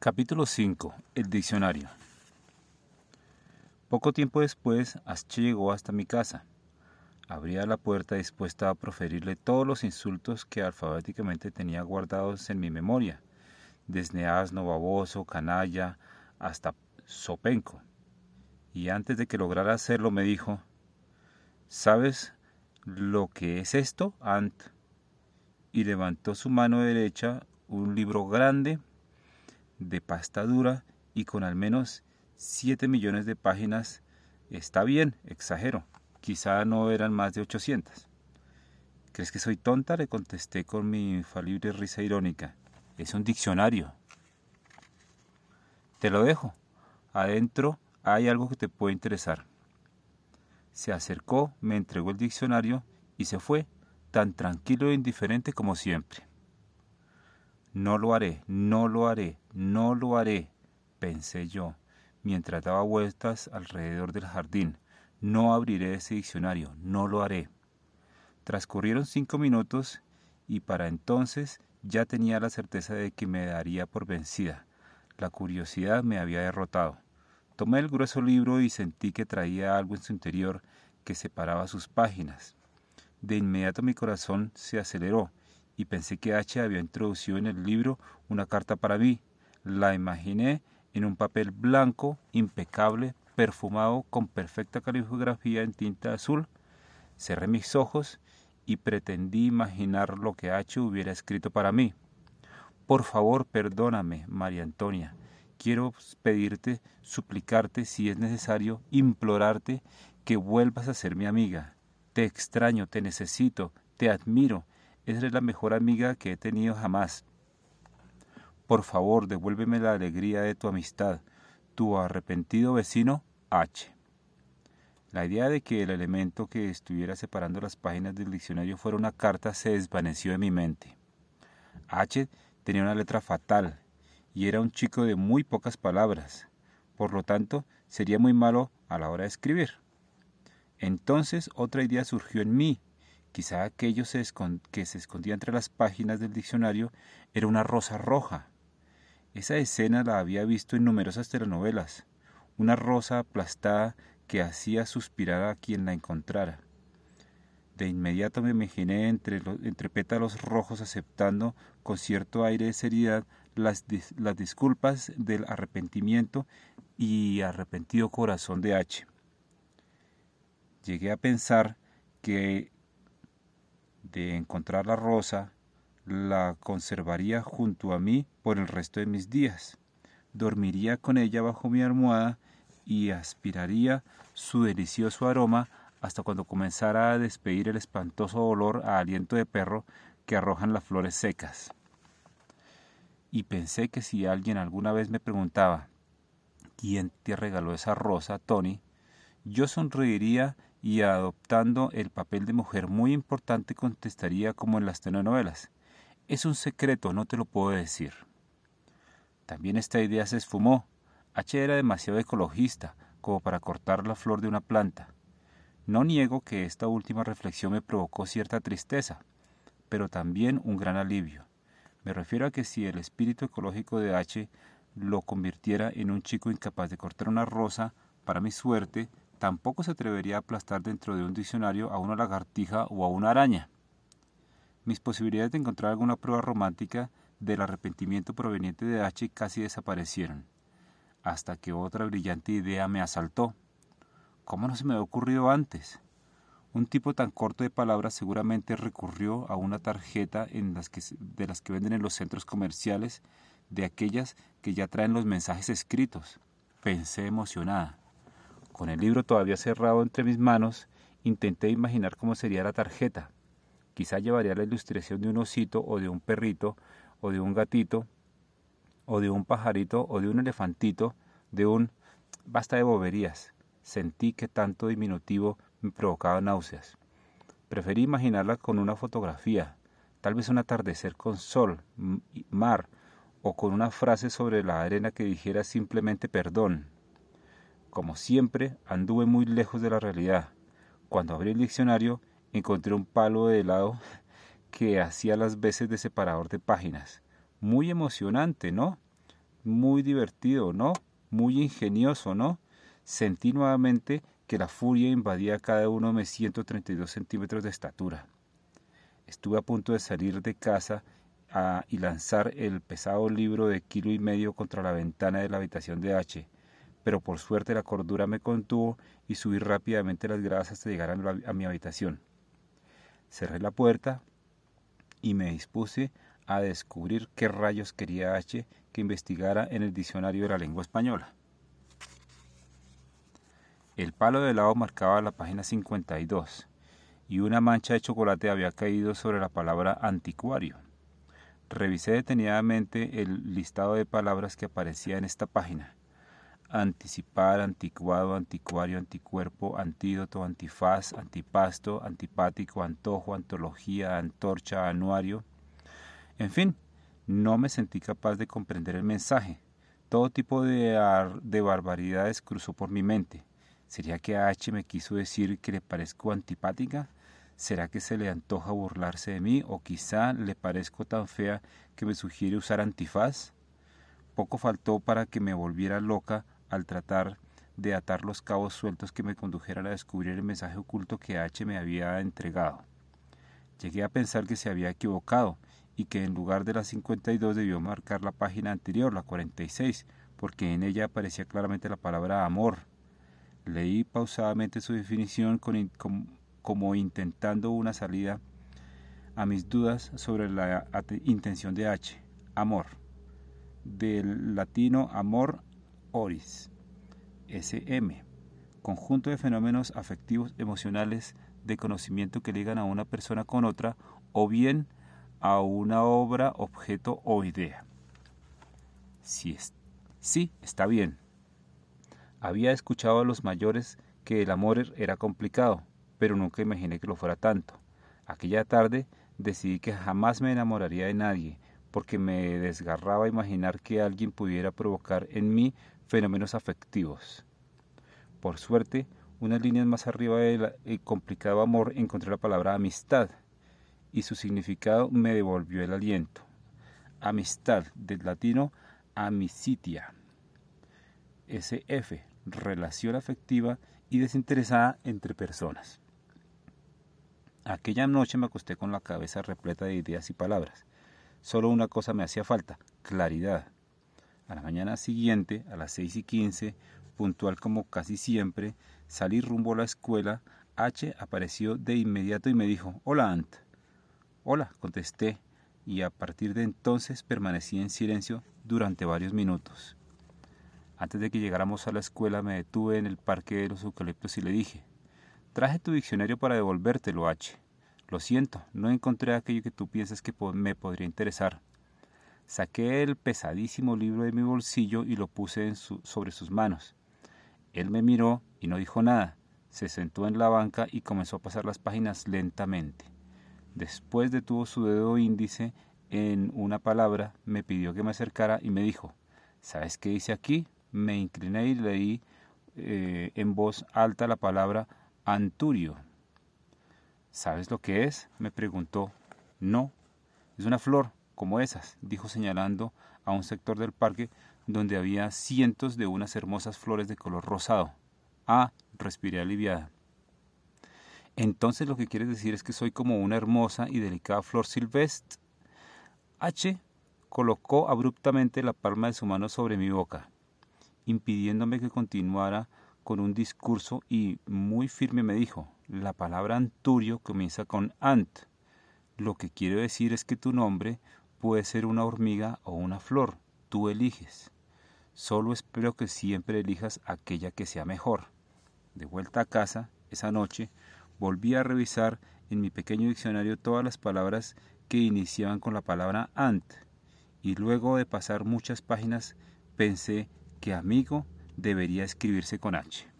Capítulo 5. El diccionario. Poco tiempo después, Asche llegó hasta mi casa. Abría la puerta dispuesta a proferirle todos los insultos que alfabéticamente tenía guardados en mi memoria, desde asno, baboso, canalla, hasta sopenco. Y antes de que lograra hacerlo me dijo, ¿sabes lo que es esto, Ant? Y levantó su mano derecha un libro grande de pasta dura y con al menos 7 millones de páginas. Está bien, exagero. Quizá no eran más de 800. ¿Crees que soy tonta? le contesté con mi infalible risa irónica. Es un diccionario. Te lo dejo. Adentro hay algo que te puede interesar. Se acercó, me entregó el diccionario y se fue, tan tranquilo e indiferente como siempre. No lo haré, no lo haré, no lo haré, pensé yo, mientras daba vueltas alrededor del jardín. No abriré ese diccionario, no lo haré. Transcurrieron cinco minutos y para entonces ya tenía la certeza de que me daría por vencida. La curiosidad me había derrotado. Tomé el grueso libro y sentí que traía algo en su interior que separaba sus páginas. De inmediato mi corazón se aceleró y pensé que H había introducido en el libro una carta para mí. La imaginé en un papel blanco, impecable, perfumado, con perfecta caligrafía en tinta azul. Cerré mis ojos y pretendí imaginar lo que H hubiera escrito para mí. Por favor, perdóname, María Antonia. Quiero pedirte, suplicarte, si es necesario, implorarte que vuelvas a ser mi amiga. Te extraño, te necesito, te admiro Eres la mejor amiga que he tenido jamás. Por favor, devuélveme la alegría de tu amistad. Tu arrepentido vecino, H. La idea de que el elemento que estuviera separando las páginas del diccionario fuera una carta se desvaneció de mi mente. H tenía una letra fatal y era un chico de muy pocas palabras. Por lo tanto, sería muy malo a la hora de escribir. Entonces otra idea surgió en mí Quizá aquello que se escondía entre las páginas del diccionario era una rosa roja. Esa escena la había visto en numerosas telenovelas, una rosa aplastada que hacía suspirar a quien la encontrara. De inmediato me imaginé entre, entre pétalos rojos aceptando con cierto aire de seriedad las, las disculpas del arrepentimiento y arrepentido corazón de H. Llegué a pensar que de encontrar la rosa, la conservaría junto a mí por el resto de mis días. Dormiría con ella bajo mi almohada y aspiraría su delicioso aroma hasta cuando comenzara a despedir el espantoso olor a aliento de perro que arrojan las flores secas. Y pensé que si alguien alguna vez me preguntaba ¿Quién te regaló esa rosa, Tony? yo sonreiría y adoptando el papel de mujer muy importante contestaría como en las telenovelas. Es un secreto, no te lo puedo decir. También esta idea se esfumó. H era demasiado ecologista como para cortar la flor de una planta. No niego que esta última reflexión me provocó cierta tristeza, pero también un gran alivio. Me refiero a que si el espíritu ecológico de H lo convirtiera en un chico incapaz de cortar una rosa, para mi suerte, tampoco se atrevería a aplastar dentro de un diccionario a una lagartija o a una araña. Mis posibilidades de encontrar alguna prueba romántica del arrepentimiento proveniente de H casi desaparecieron, hasta que otra brillante idea me asaltó. ¿Cómo no se me había ocurrido antes? Un tipo tan corto de palabras seguramente recurrió a una tarjeta en las que, de las que venden en los centros comerciales, de aquellas que ya traen los mensajes escritos. Pensé emocionada. Con el libro todavía cerrado entre mis manos, intenté imaginar cómo sería la tarjeta. Quizá llevaría la ilustración de un osito o de un perrito o de un gatito o de un pajarito o de un elefantito, de un... Basta de boberías. Sentí que tanto diminutivo me provocaba náuseas. Preferí imaginarla con una fotografía, tal vez un atardecer con sol, mar, o con una frase sobre la arena que dijera simplemente perdón, como siempre, anduve muy lejos de la realidad. Cuando abrí el diccionario, encontré un palo de helado que hacía las veces de separador de páginas. Muy emocionante, ¿no? Muy divertido, ¿no? Muy ingenioso, ¿no? Sentí nuevamente que la furia invadía cada uno de mis 132 centímetros de estatura. Estuve a punto de salir de casa y lanzar el pesado libro de kilo y medio contra la ventana de la habitación de H, pero por suerte la cordura me contuvo y subí rápidamente las gradas hasta llegar a mi habitación. Cerré la puerta y me dispuse a descubrir qué rayos quería H que investigara en el diccionario de la lengua española. El palo de lado marcaba la página 52 y una mancha de chocolate había caído sobre la palabra anticuario. Revisé detenidamente el listado de palabras que aparecía en esta página. Anticipar, anticuado, anticuario, anticuerpo, antídoto, antifaz, antipasto, antipático, antojo, antología, antorcha, anuario. En fin, no me sentí capaz de comprender el mensaje. Todo tipo de, de barbaridades cruzó por mi mente. ¿Sería que H me quiso decir que le parezco antipática? ¿Será que se le antoja burlarse de mí o quizá le parezco tan fea que me sugiere usar antifaz? Poco faltó para que me volviera loca al tratar de atar los cabos sueltos que me condujeran a descubrir el mensaje oculto que H me había entregado. Llegué a pensar que se había equivocado y que en lugar de la 52 debió marcar la página anterior, la 46, porque en ella aparecía claramente la palabra amor. Leí pausadamente su definición como intentando una salida a mis dudas sobre la intención de H, amor, del latino amor oris, SM, conjunto de fenómenos afectivos emocionales de conocimiento que ligan a una persona con otra o bien a una obra, objeto o idea. Sí, sí, está bien. Había escuchado a los mayores que el amor era complicado, pero nunca imaginé que lo fuera tanto. Aquella tarde decidí que jamás me enamoraría de nadie, porque me desgarraba imaginar que alguien pudiera provocar en mí fenómenos afectivos. Por suerte, unas líneas más arriba del complicado amor encontré la palabra amistad, y su significado me devolvió el aliento. Amistad, del latino amicitia. SF, relación afectiva y desinteresada entre personas. Aquella noche me acosté con la cabeza repleta de ideas y palabras. Solo una cosa me hacía falta, claridad. A la mañana siguiente, a las seis y quince, puntual como casi siempre, salí rumbo a la escuela. H apareció de inmediato y me dijo, Hola, Ant. Hola, contesté, y a partir de entonces permanecí en silencio durante varios minutos. Antes de que llegáramos a la escuela me detuve en el parque de los eucaliptos y le dije, Traje tu diccionario para devolvértelo, H. Lo siento, no encontré aquello que tú piensas que me podría interesar. Saqué el pesadísimo libro de mi bolsillo y lo puse sobre sus manos. Él me miró y no dijo nada. Se sentó en la banca y comenzó a pasar las páginas lentamente. Después detuvo su dedo índice en una palabra, me pidió que me acercara y me dijo, ¿sabes qué dice aquí? Me incliné y leí eh, en voz alta la palabra Anturio. ¿Sabes lo que es? me preguntó. No, es una flor como esas, dijo señalando a un sector del parque donde había cientos de unas hermosas flores de color rosado. Ah, respiré aliviada. Entonces lo que quieres decir es que soy como una hermosa y delicada flor silvestre. H colocó abruptamente la palma de su mano sobre mi boca, impidiéndome que continuara con un discurso y muy firme me dijo, la palabra anturio comienza con ant. Lo que quiero decir es que tu nombre puede ser una hormiga o una flor, tú eliges. Solo espero que siempre elijas aquella que sea mejor. De vuelta a casa, esa noche, volví a revisar en mi pequeño diccionario todas las palabras que iniciaban con la palabra ant, y luego de pasar muchas páginas pensé que amigo debería escribirse con H.